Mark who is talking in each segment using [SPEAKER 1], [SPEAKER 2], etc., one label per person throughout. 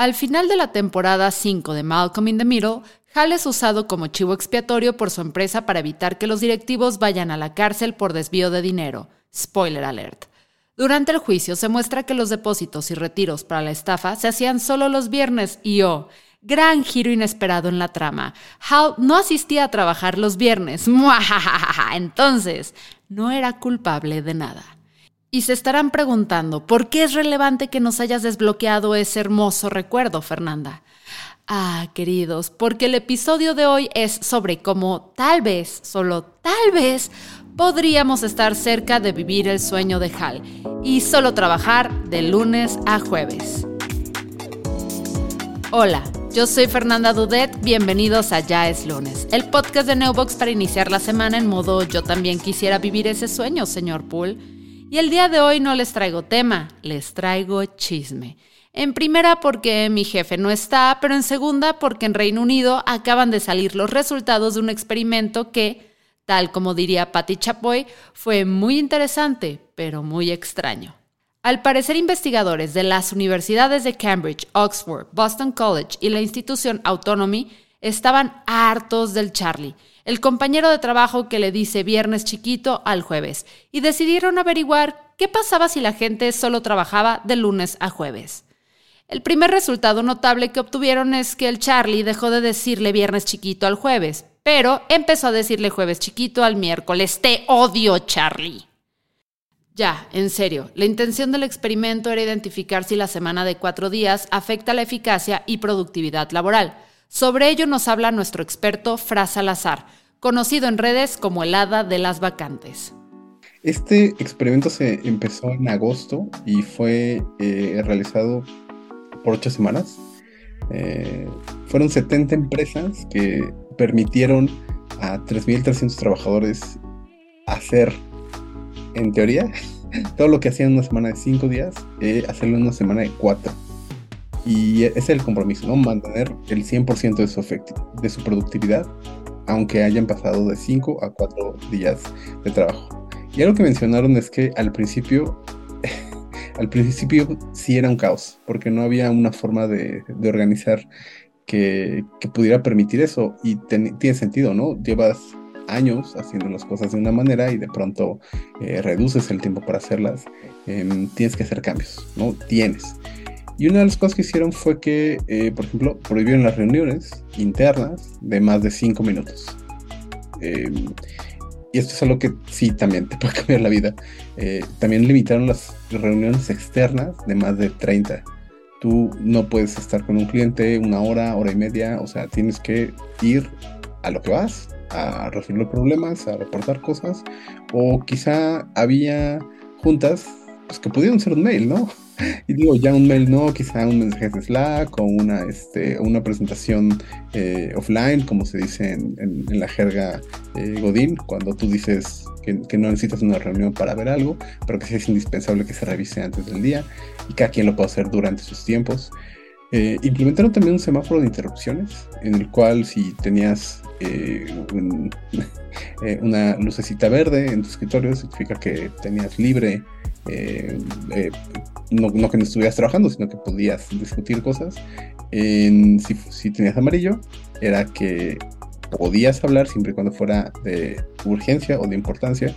[SPEAKER 1] Al final de la temporada 5 de Malcolm in the Middle, Hal es usado como chivo expiatorio por su empresa para evitar que los directivos vayan a la cárcel por desvío de dinero. Spoiler alert. Durante el juicio se muestra que los depósitos y retiros para la estafa se hacían solo los viernes y oh, gran giro inesperado en la trama. Hal no asistía a trabajar los viernes. Entonces, no era culpable de nada. Y se estarán preguntando, ¿por qué es relevante que nos hayas desbloqueado ese hermoso recuerdo, Fernanda? Ah, queridos, porque el episodio de hoy es sobre cómo tal vez, solo tal vez, podríamos estar cerca de vivir el sueño de Hal y solo trabajar de lunes a jueves. Hola, yo soy Fernanda Dudet, bienvenidos a Ya es lunes, el podcast de Neobox para iniciar la semana en modo yo también quisiera vivir ese sueño, señor Poole. Y el día de hoy no les traigo tema, les traigo chisme. En primera porque mi jefe no está, pero en segunda porque en Reino Unido acaban de salir los resultados de un experimento que, tal como diría Patty Chapoy, fue muy interesante, pero muy extraño. Al parecer, investigadores de las universidades de Cambridge, Oxford, Boston College y la institución Autonomy estaban hartos del Charlie, el compañero de trabajo que le dice viernes chiquito al jueves, y decidieron averiguar qué pasaba si la gente solo trabajaba de lunes a jueves. El primer resultado notable que obtuvieron es que el Charlie dejó de decirle viernes chiquito al jueves, pero empezó a decirle jueves chiquito al miércoles. Te odio, Charlie. Ya, en serio, la intención del experimento era identificar si la semana de cuatro días afecta la eficacia y productividad laboral. Sobre ello nos habla nuestro experto Fra Salazar, conocido en redes como el hada de las vacantes.
[SPEAKER 2] Este experimento se empezó en agosto y fue eh, realizado por ocho semanas. Eh, fueron 70 empresas que permitieron a 3.300 trabajadores hacer, en teoría, todo lo que hacían en una semana de 5 días, eh, hacerlo en una semana de 4. Y ese es el compromiso, ¿no? Mantener el 100% de su, de su productividad, aunque hayan pasado de 5 a 4 días de trabajo. Y algo que mencionaron es que al principio, al principio sí era un caos, porque no había una forma de, organizar que, pudiera permitir eso. Y tiene sentido, ¿no? Llevas años haciendo las cosas de una manera y de pronto eh, reduces el tiempo para hacerlas. Em, tienes que hacer cambios, ¿no? Tienes. Y una de las cosas que hicieron fue que, eh, por ejemplo, prohibieron las reuniones internas de más de 5 minutos. Em, y esto es algo que sí también te puede cambiar la vida. Eh, también limitaron las reuniones externas de más de 30 Tú no puedes estar con un cliente una hora, hora y media, o sea, tienes que ir a lo que vas, a resolver problemas, a reportar cosas, o quizá había juntas pues, que pudieron ser un mail, ¿no? Y digo, ya un mail no, quizá un mensaje de Slack o una, este, una presentación eh, offline, como se dice en, la jerga eh, Godín, cuando tú dices que, no necesitas una reunión para ver algo, pero que sí es indispensable que se revise antes del día y cada quien lo puede hacer durante sus tiempos. Eh, implementaron también un semáforo de interrupciones, en el cual si tenías una lucecita verde en tu escritorio, significa que tenías libre eh, eh, no, que no estuvieras trabajando, sino que podías discutir cosas. En, si, tenías amarillo, era que podías hablar siempre y cuando fuera de urgencia o de importancia.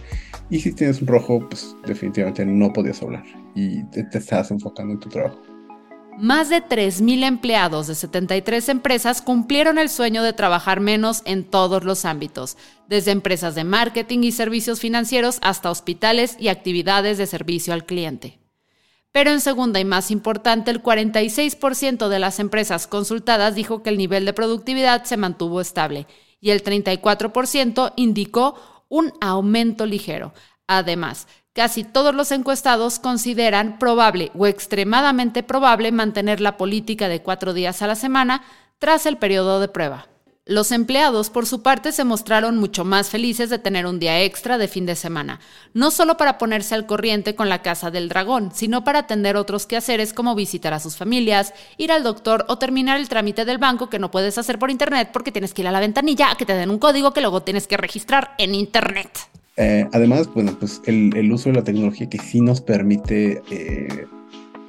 [SPEAKER 2] Y si tienes un rojo, pues definitivamente no podías hablar y te estabas enfocando en tu trabajo.
[SPEAKER 1] Más de 3.000 empleados de 73 empresas cumplieron el sueño de trabajar menos en todos los ámbitos, desde empresas de marketing y servicios financieros hasta hospitales y actividades de servicio al cliente. Pero en segunda y más importante, el 46% de las empresas consultadas dijo que el nivel de productividad se mantuvo estable y el 34% indicó un aumento ligero. Además, Casi todos los encuestados consideran probable o extremadamente probable mantener la política de cuatro días a la semana tras el periodo de prueba. Los empleados, por su parte, se mostraron mucho más felices de tener un día extra de fin de semana, no solo para ponerse al corriente con la Casa del Dragón, sino para atender otros quehaceres como visitar a sus familias, ir al doctor o terminar el trámite del banco que no puedes hacer por internet porque tienes que ir a la ventanilla a que te den un código que luego tienes que registrar en internet.
[SPEAKER 2] Eh, además, bueno, pues el, uso de la tecnología que sí nos permite eh,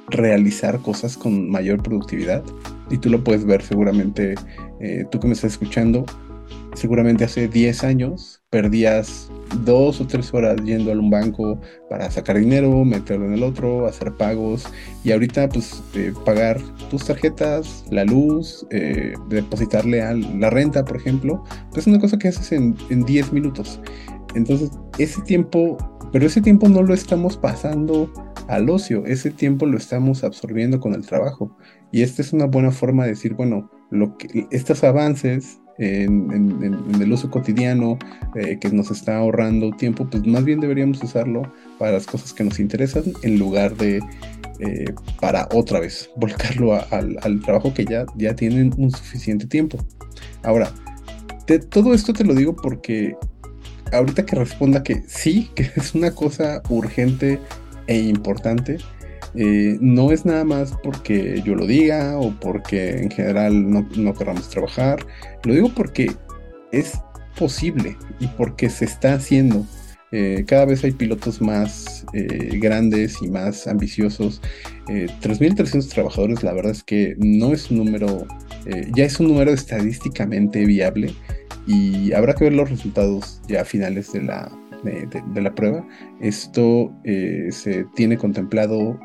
[SPEAKER 2] realizar cosas con mayor productividad. Y tú lo puedes ver seguramente, eh, tú que me estás escuchando, seguramente hace 10 años perdías dos o tres horas yendo a un banco para sacar dinero, meterlo en el otro, hacer pagos y ahorita pues eh, pagar tus tarjetas, la luz, eh, depositarle a la renta, por ejemplo, pues es una cosa que haces en, en 10 minutos. Entonces, ese tiempo, pero ese tiempo no lo estamos pasando al ocio, ese tiempo lo estamos absorbiendo con el trabajo. Y esta es una buena forma de decir, bueno, lo que, estos avances en, el uso cotidiano eh, que nos está ahorrando tiempo, pues más bien deberíamos usarlo para las cosas que nos interesan en lugar de eh, para otra vez volcarlo al, trabajo que ya, ya tienen un suficiente tiempo. Ahora, todo esto te lo digo porque ahorita que responda que sí, que es una cosa urgente e importante, eh, no es nada más porque yo lo diga o porque en general no, no queramos trabajar. Lo digo porque es posible y porque se está haciendo. Eh, cada vez hay pilotos más eh, grandes y más ambiciosos. 3.300 trabajadores, la verdad es que no es un número, ya es un número estadísticamente viable y habrá que ver los resultados ya a finales de la, de, la prueba. Esto eh, se tiene contemplado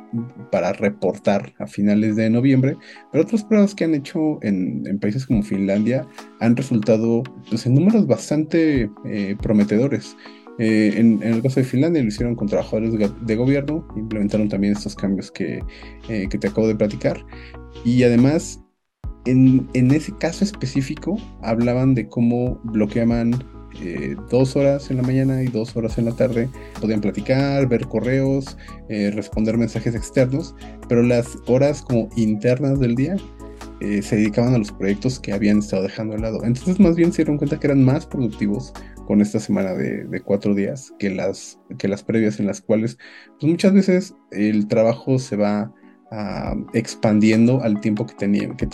[SPEAKER 2] para reportar a finales de noviembre, pero otras pruebas que han hecho en, países como Finlandia han resultado pues, en números bastante eh, prometedores. Eh, en, el caso de Finlandia lo hicieron con trabajadores de, gobierno, implementaron también estos cambios que, que te acabo de platicar. Y además en, en, ese caso específico hablaban de cómo bloqueaban eh, dos horas en la mañana y dos horas en la tarde. Podían platicar, ver correos, eh, responder mensajes externos, pero las horas como internas del día eh, se dedicaban a los proyectos que habían estado dejando de lado. Entonces más bien se dieron cuenta que eran más productivos con esta semana de, cuatro días que las, que las previas en las cuales pues muchas veces el trabajo se va ah, expandiendo al tiempo que tenía, que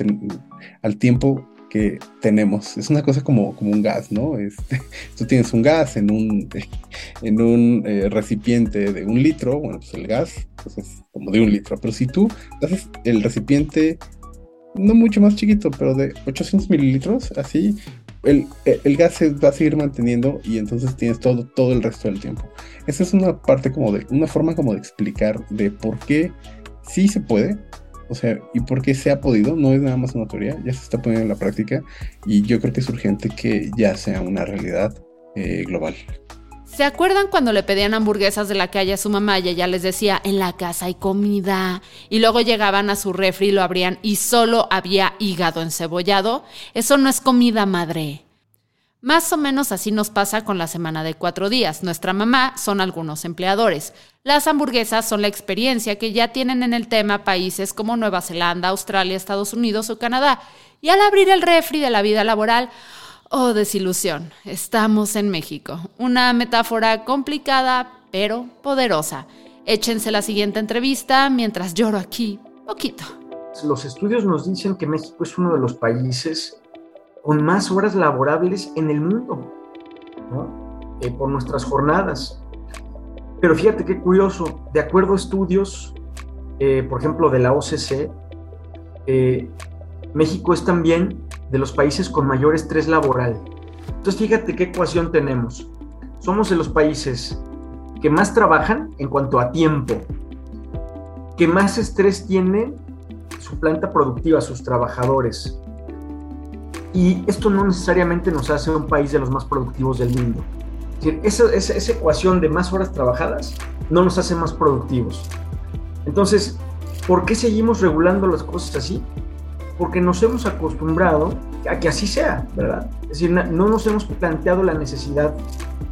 [SPEAKER 2] al tiempo que tenemos. Es una cosa como, como un gas, ¿no? Este, tú tienes un gas en un, en un eh, recipiente de un litro, bueno, pues el gas pues es como de un litro, pero si tú haces el recipiente no mucho más chiquito, pero de 800 mililitros, así, el, el, gas se va a seguir manteniendo y entonces tienes todo, todo el resto del tiempo. Esa es una parte como de, una forma como de explicar de por qué sí se puede, o sea, ¿y por qué se ha podido? No es nada más una teoría, ya se está poniendo en la práctica y yo creo que es urgente que ya sea una realidad eh, global.
[SPEAKER 1] ¿Se acuerdan cuando le pedían hamburguesas de la calle a su mamá y ella les decía, en la casa hay comida? Y luego llegaban a su refri y lo abrían y solo había hígado encebollado. Eso no es comida, madre. Más o menos así nos pasa con la semana de cuatro días. Nuestra mamá son algunos empleadores. Las hamburguesas son la experiencia que ya tienen en el tema países como Nueva Zelanda, Australia, Estados Unidos o Canadá. Y al abrir el refri de la vida laboral, oh desilusión, estamos en México. Una metáfora complicada, pero poderosa. Échense la siguiente entrevista mientras lloro aquí, poquito.
[SPEAKER 3] Los estudios nos dicen que México es uno de los países con más horas laborables en el mundo, eh, por nuestras jornadas. Pero fíjate qué curioso, de acuerdo a estudios, eh, por ejemplo, de la OCC, eh, México es también de los países con mayor estrés laboral. Entonces fíjate qué ecuación tenemos. Somos de los países que más trabajan en cuanto a tiempo, que más estrés tienen su planta productiva, sus trabajadores, y esto no necesariamente nos hace un país de los más productivos del mundo. esa, esa, ecuación de más horas trabajadas no nos hace más productivos. Entonces, ¿por qué seguimos regulando las cosas así? Porque nos hemos acostumbrado a que así sea, ¿verdad? Es decir, no nos hemos planteado la necesidad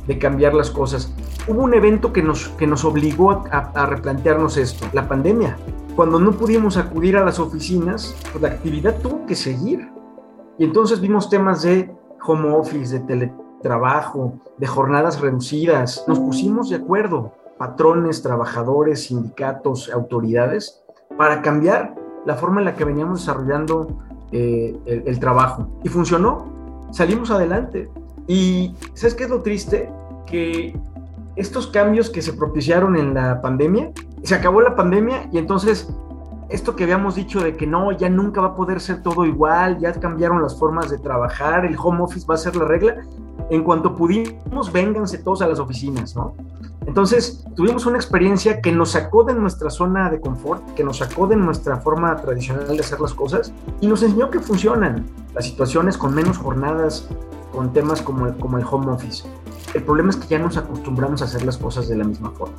[SPEAKER 3] de cambiar las cosas. Hubo un evento que nos, que nos obligó a, a replantearnos esto, la pandemia. Cuando no pudimos acudir a las oficinas, pues la actividad tuvo que seguir. Y entonces vimos temas de home office, de teletrabajo, de jornadas reducidas. Nos pusimos de acuerdo, patrones, trabajadores, sindicatos, autoridades, para cambiar la forma en la que veníamos desarrollando eh, el, trabajo. Y funcionó, salimos adelante. Y ¿sabes qué es lo triste? Que estos cambios que se propiciaron en la pandemia, se acabó la pandemia y entonces esto que habíamos dicho de que no, ya nunca va a poder ser todo igual, ya cambiaron las formas de trabajar, el home office va a ser la regla, en cuanto pudimos, vénganse todos a las oficinas, ¿no? Entonces, tuvimos una experiencia que nos sacó de nuestra zona de confort, que nos sacó de nuestra forma tradicional de hacer las cosas y nos enseñó que funcionan las situaciones con menos jornadas, con temas como el, como el home office. El problema es que ya nos acostumbramos a hacer las cosas de la misma forma.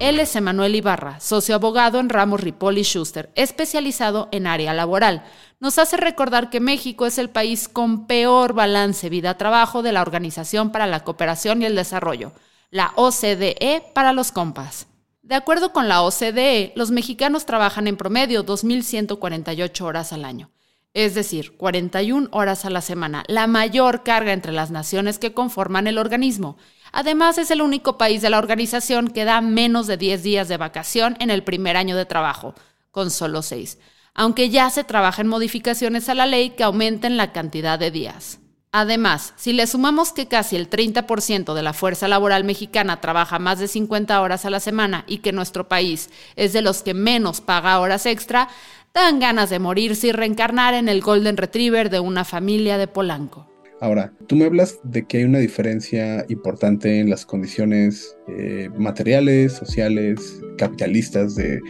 [SPEAKER 1] Él es Emanuel Ibarra, socio abogado en Ramos Ripoli Schuster, especializado en área laboral. Nos hace recordar que México es el país con peor balance vida-trabajo de la Organización para la Cooperación y el Desarrollo, la OCDE para los compas. De acuerdo con la OCDE, los mexicanos trabajan en promedio 2.148 horas al año, es decir, 41 horas a la semana, la mayor carga entre las naciones que conforman el organismo. Además, es el único país de la organización que da menos de 10 días de vacación en el primer año de trabajo, con solo 6, aunque ya se trabaja en modificaciones a la ley que aumenten la cantidad de días. Además, si le sumamos que casi el 30% de la fuerza laboral mexicana trabaja más de 50 horas a la semana y que nuestro país es de los que menos paga horas extra, dan ganas de morirse y reencarnar en el Golden Retriever de una familia de Polanco.
[SPEAKER 2] Ahora, tú me hablas de que hay una diferencia importante en las condiciones eh, materiales, sociales, capitalistas de,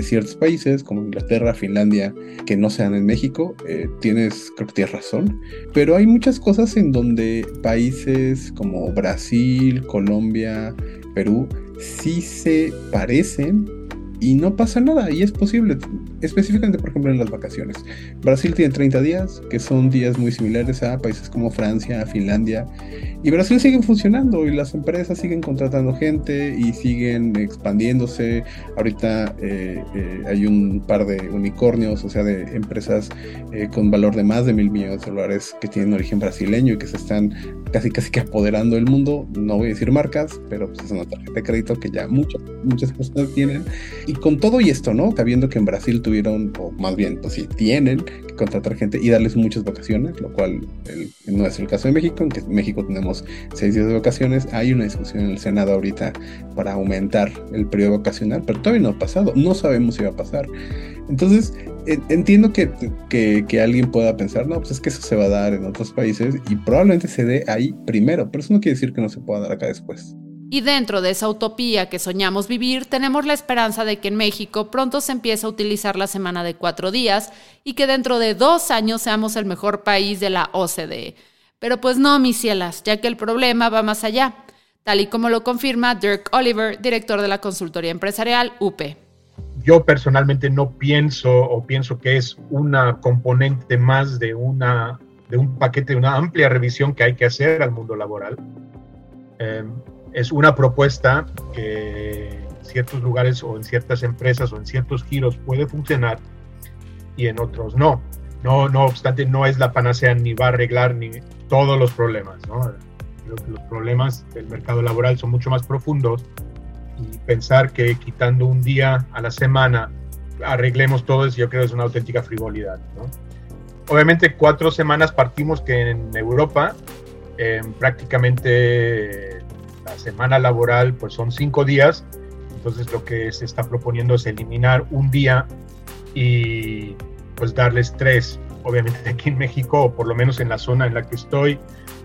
[SPEAKER 2] ciertos países como Inglaterra, Finlandia, que no sean en México. Eh, tienes, creo que tienes razón. Pero hay muchas cosas en donde países como Brasil, Colombia, Perú, sí se parecen y no pasa nada y es posible, específicamente por ejemplo en las vacaciones. Brasil tiene 30 días, que son días muy similares a países como Francia, Finlandia, y Brasil sigue funcionando y las empresas siguen contratando gente y siguen expandiéndose. Ahorita eh, eh, hay un par de unicornios, o sea, de empresas eh, con valor de más de mil millones de dólares que tienen origen brasileño y que se están casi casi que apoderando del mundo. No voy a decir marcas, pero pues es una tarjeta de crédito que ya muchas, muchas personas tienen. Y con todo y esto, ¿no? Sabiendo que en Brasil tuvieron, o más bien, pues sí, tienen que contratar gente y darles muchas vacaciones, lo cual no es el caso de México, en que en México tenemos seis días de vacaciones. Hay una discusión en el Senado ahorita para aumentar el periodo vacacional, pero todavía no ha pasado. No sabemos si va a pasar. Entonces, entiendo que, que, alguien pueda pensar, no, pues es que eso se va a dar en otros países y probablemente se dé ahí primero, pero eso no quiere decir que no se pueda dar acá después.
[SPEAKER 1] Y dentro de esa utopía que soñamos vivir, tenemos la esperanza de que en México pronto se empiece a utilizar la semana de cuatro días y que dentro de dos años seamos el mejor país de la OCDE. Pero pues no, mis cielas, ya que el problema va más allá, tal y como lo confirma Dirk Oliver, director de la consultoría empresarial UPE
[SPEAKER 4] yo personalmente no pienso o pienso que es una componente más de, una, de un paquete, de una amplia revisión que hay que hacer al mundo laboral. Em, es una propuesta que en ciertos lugares o en ciertas empresas o en ciertos giros puede funcionar y en otros no. No, no obstante, no es la panacea ni va a arreglar ni todos los problemas. Creo que los problemas del mercado laboral son mucho más profundos y pensar que quitando un día a la semana arreglemos todo yo creo que es una auténtica frivolidad. Obviamente cuatro semanas partimos que en Europa prácticamente la semana laboral pues son cinco días, entonces lo que se está proponiendo es eliminar un día y pues darles tres. Obviamente aquí en México, o por lo menos en la zona en la que estoy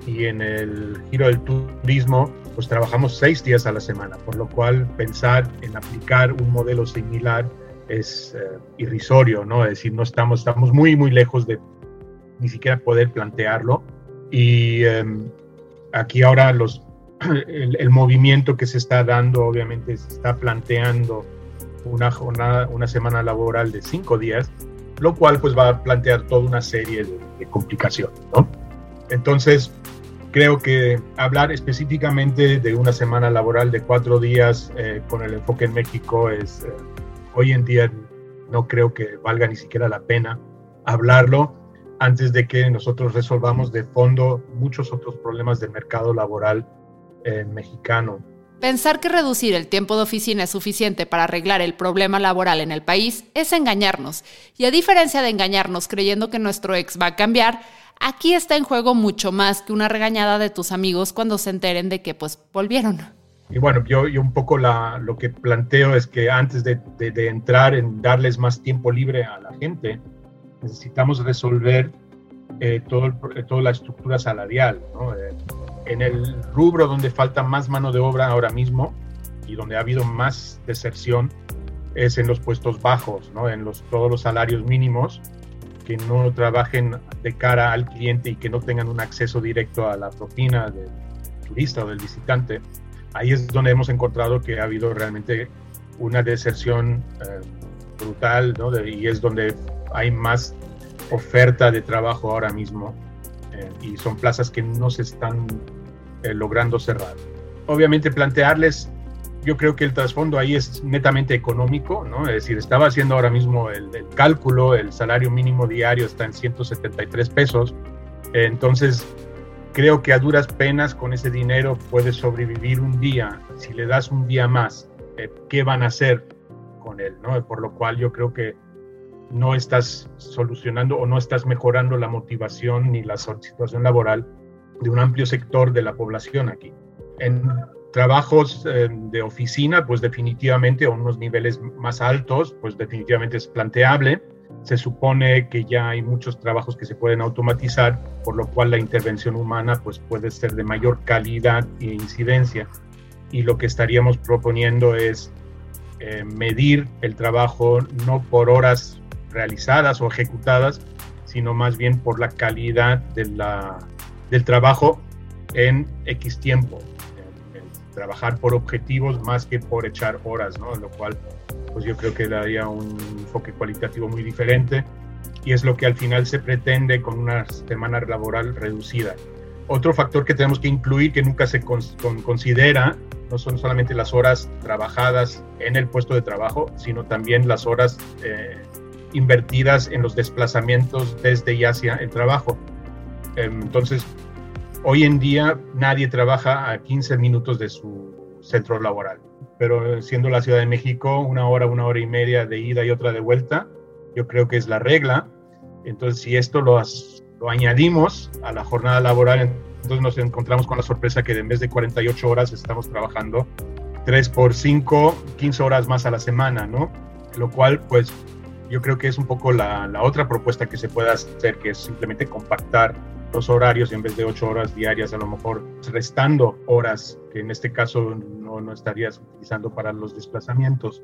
[SPEAKER 4] y en el giro del turismo, pues trabajamos seis días a la semana, por lo cual pensar en aplicar un modelo similar es eh, irrisorio, ¿no? Es decir, no estamos, estamos muy, muy lejos de ni siquiera poder plantearlo. Y em, aquí ahora los, el, el, movimiento que se está dando, obviamente, se está planteando una jornada, una semana laboral de cinco días, lo cual pues va a plantear toda una serie de, de complicaciones, ¿no? Entonces, Creo que hablar específicamente de una semana laboral de cuatro días eh, con el enfoque en México es eh, hoy en día no creo que valga ni siquiera la pena hablarlo antes de que nosotros resolvamos de fondo muchos otros problemas del mercado laboral eh, mexicano.
[SPEAKER 1] Pensar que reducir el tiempo de oficina es suficiente para arreglar el problema laboral en el país es engañarnos. Y a diferencia de engañarnos creyendo que nuestro ex va a cambiar, Aquí está en juego mucho más que una regañada de tus amigos cuando se enteren de que pues volvieron.
[SPEAKER 4] y bueno, yo, un poco la, lo que planteo es que antes de, de, entrar en darles más tiempo libre a la gente, necesitamos resolver eh, todo eh, toda la estructura salarial. Eh, en el rubro donde falta más mano de obra ahora mismo y donde ha habido más deserción es en los puestos bajos, ¿no? en los, todos los salarios mínimos, que no trabajen de cara al cliente y que no tengan un acceso directo a la propina del turista o del visitante ahí es donde hemos encontrado que ha habido realmente una deserción eh, brutal, ¿no? y es donde hay más oferta de trabajo ahora mismo eh, y son plazas que no se están eh, logrando cerrar. Obviamente plantearles, yo creo que el trasfondo ahí es netamente económico, ¿no? Es decir, estaba haciendo ahora mismo el, el cálculo, el salario mínimo diario está en 173 pesos, entonces creo que a duras penas con ese dinero puedes sobrevivir un día. Si le das un día más, eh, ¿qué van a hacer con él? ¿no? Por lo cual yo creo que no estás solucionando o no estás mejorando la motivación ni la situación laboral de un amplio sector de la población aquí. En trabajos eh, de oficina, pues definitivamente a unos niveles más altos, pues definitivamente es planteable se supone que ya hay muchos trabajos que se pueden automatizar, por lo cual la intervención humana pues, puede ser de mayor calidad e incidencia. Y lo que estaríamos proponiendo es eh, medir el trabajo no por horas realizadas o ejecutadas, sino más bien por la calidad de la, del trabajo en X tiempo. Trabajar por objetivos más que por echar horas, ¿no? Lo cual pues yo creo que daría un enfoque cualitativo muy diferente y es lo que al final se pretende con una semana laboral reducida. Otro factor que tenemos que incluir que nunca se considera no son solamente las horas trabajadas en el puesto de trabajo, sino también las horas eh, invertidas en los desplazamientos desde y hacia el trabajo. Em, entonces, hoy en día nadie trabaja a 15 minutos de su centro laboral pero siendo la Ciudad de México una hora, una hora y media de ida y otra de vuelta, yo creo que es la regla. Entonces, si esto lo, añadimos a la jornada laboral, entonces nos encontramos con la sorpresa que en vez de 48 horas estamos trabajando 3 por 5, 15 horas más a la semana, ¿no? Lo cual, pues, yo creo que es un poco la, la otra propuesta que se puede hacer, que es simplemente compactar los horarios en vez de ocho horas diarias, a lo mejor restando horas que en este caso no, no estarías utilizando para los desplazamientos.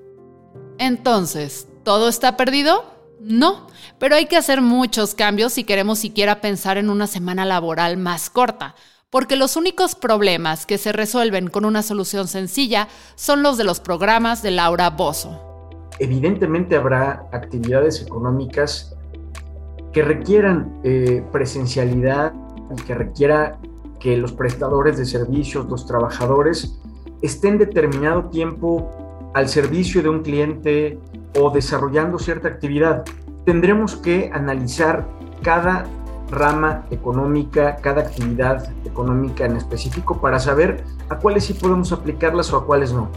[SPEAKER 1] Entonces, ¿todo está perdido? No, pero hay que hacer muchos cambios si queremos siquiera pensar en una semana laboral más corta, porque los únicos problemas que se resuelven con una solución sencilla son los de los programas de Laura Bozo.
[SPEAKER 3] Evidentemente habrá actividades económicas que requieran eh, presencialidad que requiera que los prestadores de servicios, los trabajadores, estén determinado tiempo al servicio de un cliente o desarrollando cierta actividad. Tendremos que analizar cada rama económica, cada actividad económica en específico para saber a cuáles sí podemos aplicarlas o a cuáles no.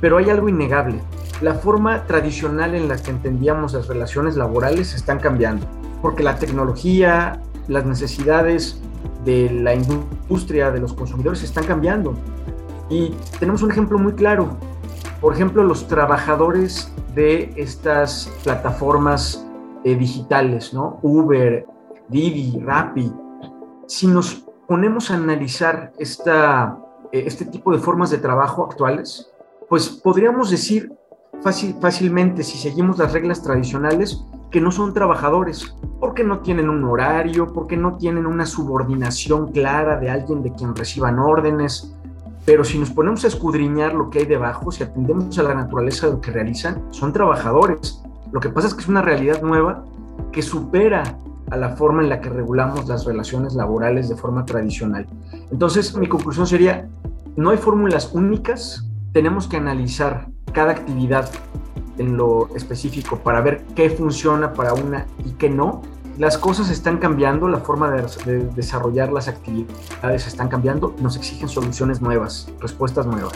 [SPEAKER 3] Pero hay algo innegable. La forma tradicional en la que entendíamos las relaciones laborales están cambiando porque la tecnología, las necesidades de la industria, de los consumidores están cambiando. Y tenemos un ejemplo muy claro. Por ejemplo, los trabajadores de estas plataformas eh, digitales, ¿no? Uber, Didi, Rappi. Si nos ponemos a analizar esta, eh, este tipo de formas de trabajo actuales, pues podríamos decir fácil, fácilmente, si seguimos las reglas tradicionales, que no son trabajadores, porque no tienen un horario, porque no tienen una subordinación clara de alguien de quien reciban órdenes. Pero si nos ponemos a escudriñar lo que hay debajo, si atendemos a la naturaleza de lo que realizan, son trabajadores. Lo que pasa es que es una realidad nueva que supera a la forma en la que regulamos las relaciones laborales de forma tradicional. Entonces, mi conclusión sería, no hay fórmulas únicas, tenemos que analizar cada actividad en lo específico para ver qué funciona para una y qué no. Las cosas están cambiando, la forma de, desarrollar las actividades están cambiando, nos exigen soluciones nuevas, respuestas nuevas.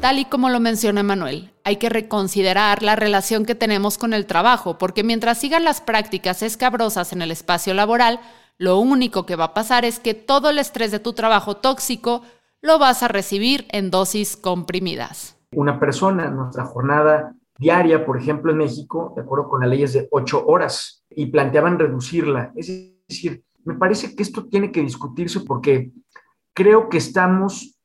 [SPEAKER 1] Tal y como lo menciona Manuel, hay que reconsiderar la relación que tenemos con el trabajo, porque mientras sigan las prácticas escabrosas en el espacio laboral, lo único que va a pasar es que todo el estrés de tu trabajo tóxico lo vas a recibir en dosis comprimidas.
[SPEAKER 3] Una persona, nuestra jornada diaria, por ejemplo, en México, de acuerdo con las leyes de ocho horas, y planteaban reducirla. Es decir, me parece que esto tiene que discutirse porque creo que estamos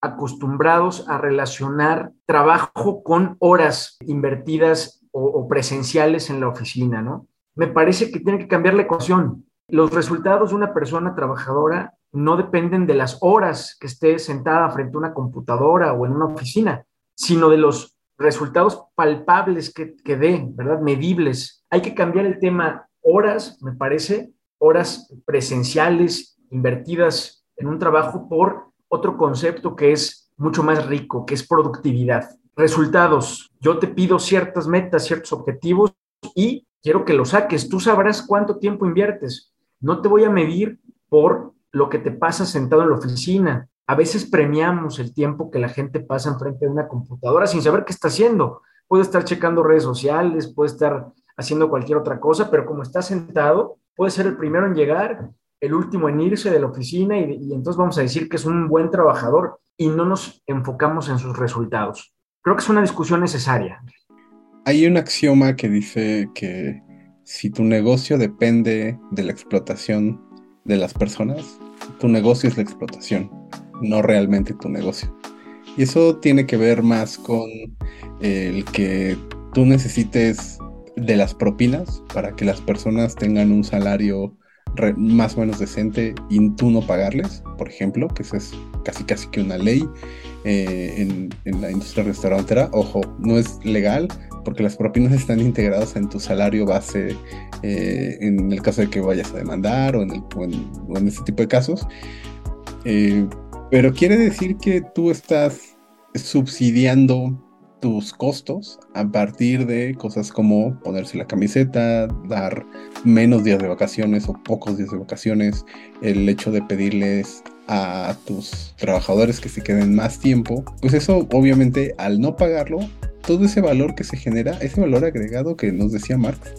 [SPEAKER 3] acostumbrados a relacionar trabajo con horas invertidas o, presenciales en la oficina, ¿no? Me parece que tiene que cambiar la ecuación. Los resultados de una persona trabajadora no dependen de las horas que esté sentada frente a una computadora o en una oficina, sino de los resultados palpables que, que dé, ¿verdad? Medibles. Hay que cambiar el tema horas, me parece, horas presenciales invertidas en un trabajo por otro concepto que es mucho más rico, que es productividad. Resultados. Yo te pido ciertas metas, ciertos objetivos y quiero que los saques. Tú sabrás cuánto tiempo inviertes. No te voy a medir por lo que te pasa sentado en la oficina. A veces premiamos el tiempo que la gente pasa enfrente de una computadora sin saber qué está haciendo. Puede estar checando redes sociales, puede estar haciendo cualquier otra cosa, pero como está sentado, puede ser el primero en llegar, el último en irse de la oficina y, entonces vamos a decir que es un buen trabajador y no nos enfocamos en sus resultados. Creo que es una discusión necesaria.
[SPEAKER 2] Hay un axioma que dice que si tu negocio depende de la explotación de las personas, tu negocio es la explotación, no realmente tu negocio. Y eso tiene que ver más con el que tú necesites de las propinas para que las personas tengan un salario más o menos decente y tú no pagarles, por ejemplo, que eso es casi casi que una ley eh, en, la industria restaurantera. Ojo, no es legal porque las propinas están integradas en tu salario base eh, en el caso de que vayas a demandar o en, el, ese tipo de casos. Eh, pero quiere decir que tú estás subsidiando tus costos a partir de cosas como ponerse la camiseta, dar menos días de vacaciones o pocos días de vacaciones, el hecho de pedirles a tus trabajadores que se queden más tiempo, pues eso obviamente al no pagarlo, todo ese valor que se genera, ese valor agregado que nos decía Marx,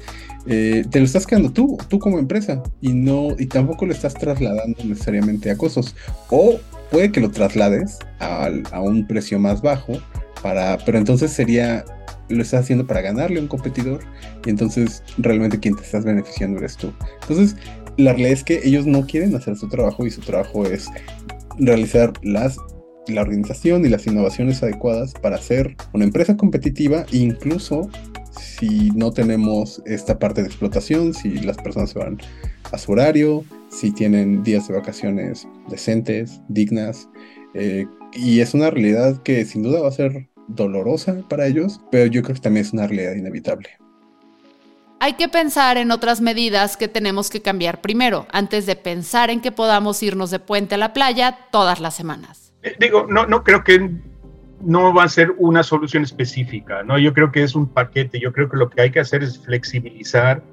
[SPEAKER 2] eh, te lo estás quedando tú, tú como empresa, y no, y tampoco lo estás trasladando necesariamente a costos. O puede que lo traslades a un precio más bajo, para, pero entonces sería, lo estás haciendo para ganarle a un competidor y entonces realmente quien te estás beneficiando eres tú. Entonces, la realidad es que ellos no quieren hacer su trabajo y su trabajo es realizar las la organización y las innovaciones adecuadas para ser una empresa competitiva, incluso si no tenemos esta parte de explotación, si las personas se van a su horario, si tienen días de vacaciones decentes, dignas. Eh, y es una realidad que sin duda va a ser dolorosa para ellos, pero yo creo que también es una realidad inevitable.
[SPEAKER 1] Hay que pensar en otras medidas que tenemos que cambiar primero, antes de pensar en que podamos irnos de puente a la playa todas las semanas.
[SPEAKER 4] Eh, digo, no, no creo que no va a ser una solución específica, ¿no? Yo creo que es un paquete, yo creo que lo que hay que hacer es flexibilizar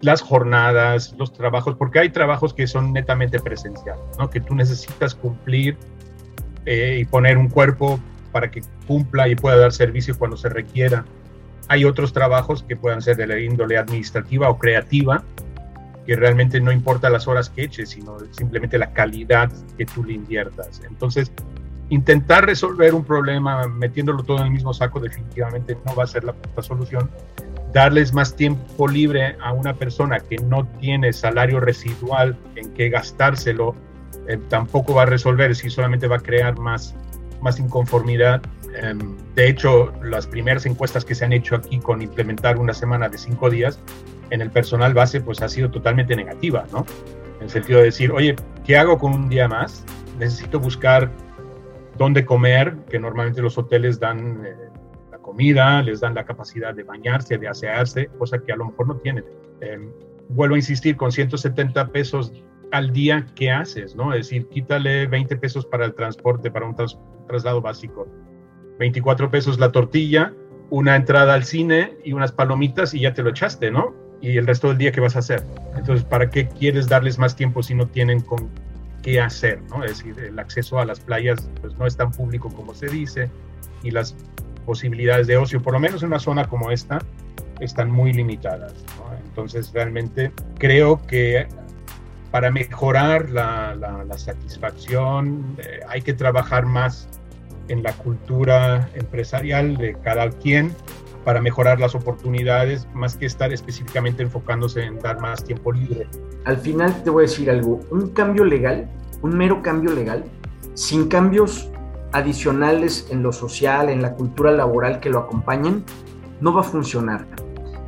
[SPEAKER 4] las jornadas, los trabajos, porque hay trabajos que son netamente presenciales, ¿no? Que tú necesitas cumplir eh, y poner un cuerpo para que cumpla y pueda dar servicio cuando se requiera. Hay otros trabajos que puedan ser de la índole administrativa o creativa, que realmente no importa las horas que eches, sino simplemente la calidad que tú le inviertas. Entonces, intentar resolver un problema metiéndolo todo en el mismo saco definitivamente no va a ser la, solución. Darles más tiempo libre a una persona que no tiene salario residual en que gastárselo eh, tampoco va a resolver si solamente va a crear más más inconformidad. Em, de hecho, las primeras encuestas que se han hecho aquí con implementar una semana de cinco días en el personal base, pues ha sido totalmente negativa, ¿no? En el sentido de decir, oye, ¿qué hago con un día más? Necesito buscar dónde comer, que normalmente los hoteles dan eh, comida, les dan la capacidad de bañarse, de asearse, cosa que a lo mejor no tienen. Em, vuelvo a insistir, con 170 pesos al día, ¿qué haces? ¿no? Es decir, quítale 20 pesos para el transporte, para un traslado básico, 24 pesos la tortilla, una entrada al cine y unas palomitas y ya te lo echaste, ¿no? Y el resto del día, ¿qué vas a hacer? Entonces, ¿para qué quieres darles más tiempo si no tienen con qué hacer, ¿no? Es decir, el acceso a las playas pues no es tan público como se dice y las posibilidades de ocio, por lo menos en una zona como esta, están muy limitadas. ¿no? Entonces, realmente creo que para mejorar la, satisfacción eh, hay que trabajar más en la cultura empresarial de cada quien para mejorar las oportunidades, más que estar específicamente enfocándose en dar más tiempo libre.
[SPEAKER 3] Al final te voy a decir algo, un cambio legal, un mero cambio legal, sin cambios adicionales en lo social, en la cultura laboral que lo acompañen, no va a funcionar.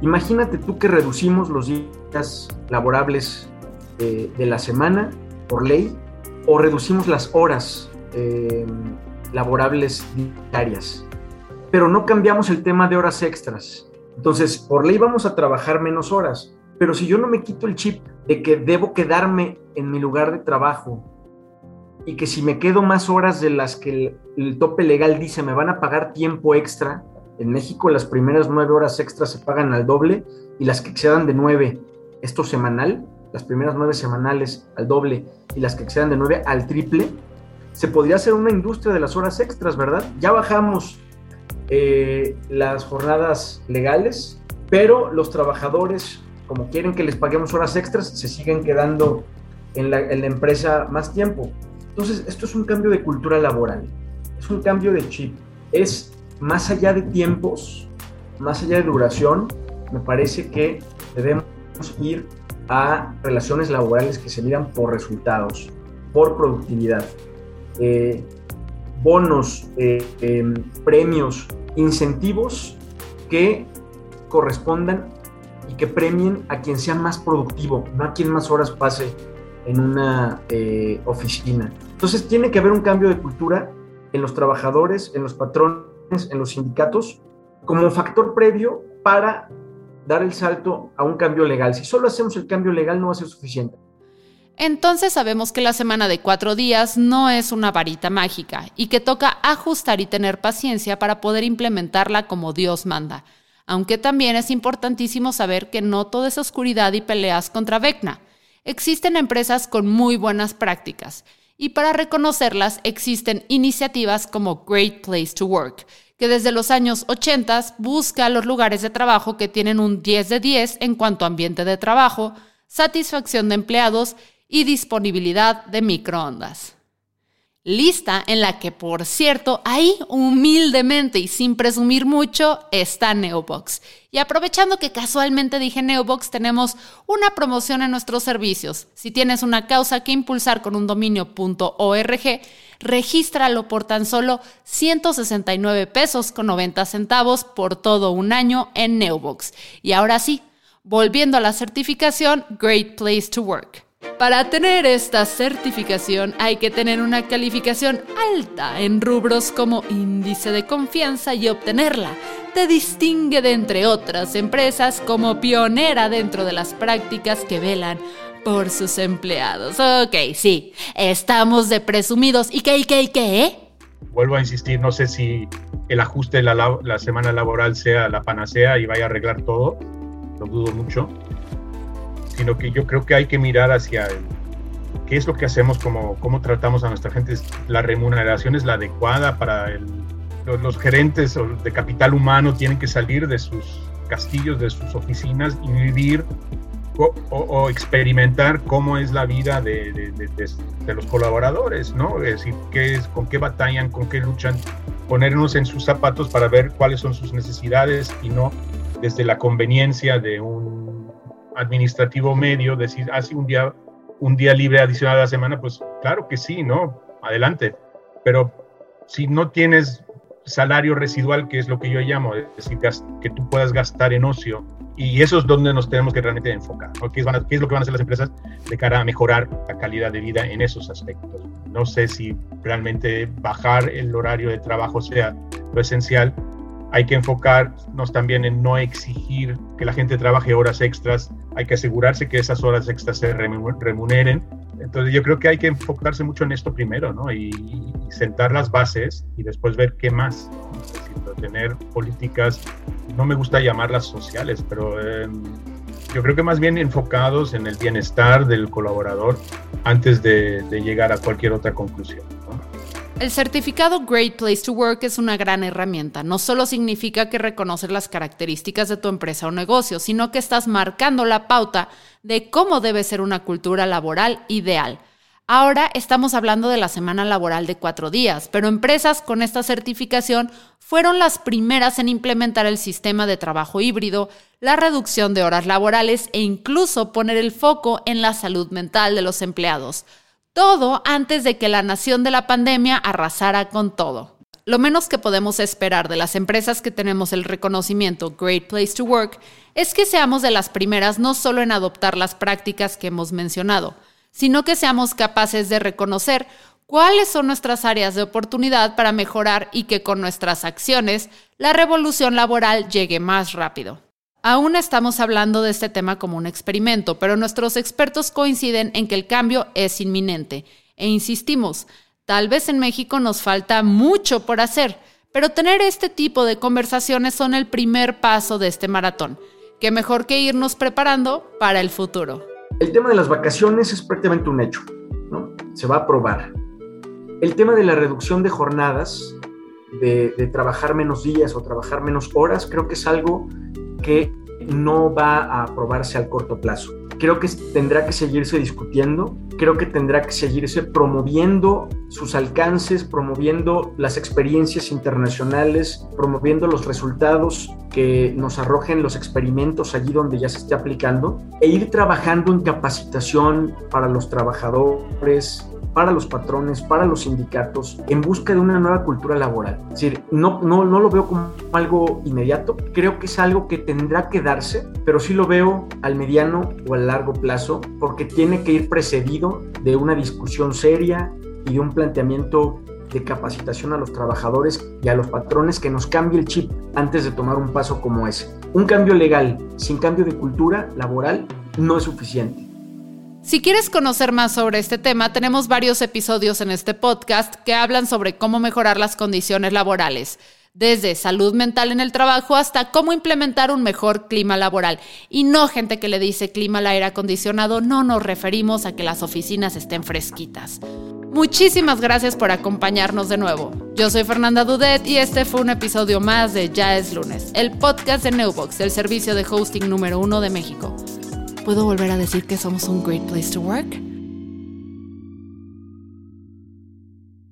[SPEAKER 3] Imagínate tú que reducimos los días laborables eh, de la semana por ley o reducimos las horas eh, laborables diarias, pero no cambiamos el tema de horas extras. Entonces, por ley vamos a trabajar menos horas, pero si yo no me quito el chip de que debo quedarme en mi lugar de trabajo y que si me quedo más horas de las que el, tope legal dice me van a pagar tiempo extra, en México las primeras nueve horas extras se pagan al doble y las que excedan de nueve, esto semanal, las primeras nueve semanales al doble y las que excedan de nueve al triple, se podría hacer una industria de las horas extras, ¿verdad? Ya bajamos eh, las jornadas legales, pero los trabajadores, como quieren que les paguemos horas extras, se siguen quedando en la, en la empresa más tiempo. Entonces, esto es un cambio de cultura laboral, es un cambio de chip, es más allá de tiempos, más allá de duración, me parece que debemos ir a relaciones laborales que se miran por resultados, por productividad. Eh, bonos, eh, em, premios, incentivos que correspondan y que premien a quien sea más productivo, no a quien más horas pase en una eh, oficina. Entonces tiene que haber un cambio de cultura en los trabajadores, en los patrones, en los sindicatos, como factor previo para dar el salto a un cambio legal. Si solo hacemos el cambio legal no va a ser suficiente.
[SPEAKER 1] Entonces sabemos que la semana de cuatro días no es una varita mágica y que toca ajustar y tener paciencia para poder implementarla como Dios manda. Aunque también es importantísimo saber que no todo es oscuridad y peleas contra Vecna. Existen empresas con muy buenas prácticas y para reconocerlas existen iniciativas como Great Place to Work, que desde los años 80 busca los lugares de trabajo que tienen un 10 de 10 en cuanto a ambiente de trabajo, satisfacción de empleados y disponibilidad de microondas. Lista en la que, por cierto, ahí humildemente y sin presumir mucho está Neobox. Y aprovechando que casualmente dije Neobox, tenemos una promoción en nuestros servicios. Si tienes una causa que impulsar con un dominio.org, regístralo por tan solo 169 pesos con 90 centavos por todo un año en Neobox. Y ahora sí, volviendo a la certificación Great Place to Work. Para tener esta certificación hay que tener una calificación alta en rubros como índice de confianza y obtenerla te distingue de entre otras empresas como pionera dentro de las prácticas que velan por sus empleados. Ok, sí, estamos de presumidos. ¿Y qué, y qué, y qué?
[SPEAKER 4] Vuelvo a insistir, no sé si el ajuste de la, la semana laboral sea la panacea y vaya a arreglar todo, lo dudo mucho sino que yo creo que hay que mirar hacia qué es lo que hacemos, como, cómo tratamos a nuestra gente. La remuneración es la adecuada para el, los, gerentes de capital humano, tienen que salir de sus castillos, de sus oficinas y vivir o, experimentar cómo es la vida de, de, los colaboradores, ¿no? Es decir, qué es, con qué batallan, con qué luchan, ponernos en sus zapatos para ver cuáles son sus necesidades y no desde la conveniencia de un administrativo medio, decir, hace ah, un día, un día libre adicional a la semana, pues claro que sí, ¿no? Adelante. Pero si no tienes salario residual, que es lo que yo llamo, es decir, que tú puedas gastar en ocio, y eso es donde nos tenemos que realmente enfocar, ¿Qué, es, ¿Qué, es, lo que van a hacer las empresas de cara a mejorar la calidad de vida en esos aspectos? No sé si realmente bajar el horario de trabajo sea lo esencial, hay que enfocarnos también en no exigir que la gente trabaje horas extras, hay que asegurarse que esas horas extras se remuneren. Entonces yo creo que hay que enfocarse mucho en esto primero, ¿no? Y, sentar las bases y después ver qué más. tener políticas, no me gusta llamarlas sociales, pero em, yo creo que más bien enfocados en el bienestar del colaborador antes de, llegar a cualquier otra conclusión.
[SPEAKER 1] El certificado Great Place to Work es una gran herramienta. No solo significa que reconoces las características de tu empresa o negocio, sino que estás marcando la pauta de cómo debe ser una cultura laboral ideal. Ahora estamos hablando de la semana laboral de cuatro días, pero empresas con esta certificación fueron las primeras en implementar el sistema de trabajo híbrido, la reducción de horas laborales e incluso poner el foco en la salud mental de los empleados. Todo antes de que la nación de la pandemia arrasara con todo. Lo menos que podemos esperar de las empresas que tenemos el reconocimiento Great Place to Work es que seamos de las primeras no solo en adoptar las prácticas que hemos mencionado, sino que seamos capaces de reconocer cuáles son nuestras áreas de oportunidad para mejorar y que con nuestras acciones la revolución laboral llegue más rápido. Aún estamos hablando de este tema como un experimento, pero nuestros expertos coinciden en que el cambio es inminente. E insistimos, tal vez en México nos falta mucho por hacer, pero tener este tipo de conversaciones son el primer paso de este maratón. Qué mejor que irnos preparando para el futuro.
[SPEAKER 3] El tema de las vacaciones es prácticamente un hecho, ¿no? Se va a aprobar. El tema de la reducción de jornadas, de trabajar menos días o trabajar menos horas, creo que es algo que no va a aprobarse al corto plazo. Creo que tendrá que seguirse discutiendo, creo que tendrá que seguirse promoviendo sus alcances, promoviendo las experiencias internacionales, promoviendo los resultados que nos arrojen los experimentos allí donde ya se esté aplicando e ir trabajando en capacitación para los trabajadores, para los patrones, para los sindicatos, en busca de una nueva cultura laboral. Es decir, no, no, no lo veo como algo inmediato, creo que es algo que tendrá que darse, pero sí lo veo al mediano o al largo plazo, porque tiene que ir precedido de una discusión seria y de un planteamiento de capacitación a los trabajadores y a los patrones que nos cambie el chip antes de tomar un paso como ese. Un cambio legal sin cambio de cultura laboral no es suficiente.
[SPEAKER 1] Si quieres conocer más sobre este tema, tenemos varios episodios en este podcast que hablan sobre cómo mejorar las condiciones laborales, desde salud mental en el trabajo hasta cómo implementar un mejor clima laboral. Y no gente que le dice clima al aire acondicionado, no nos referimos a que las oficinas estén fresquitas. Muchísimas gracias por acompañarnos de nuevo. Yo soy Fernanda Dudet y este fue un episodio más de Ya es lunes, el podcast de Newbox, el servicio de hosting número uno de México. ¿Puedo volver a decir que somos un great place to work?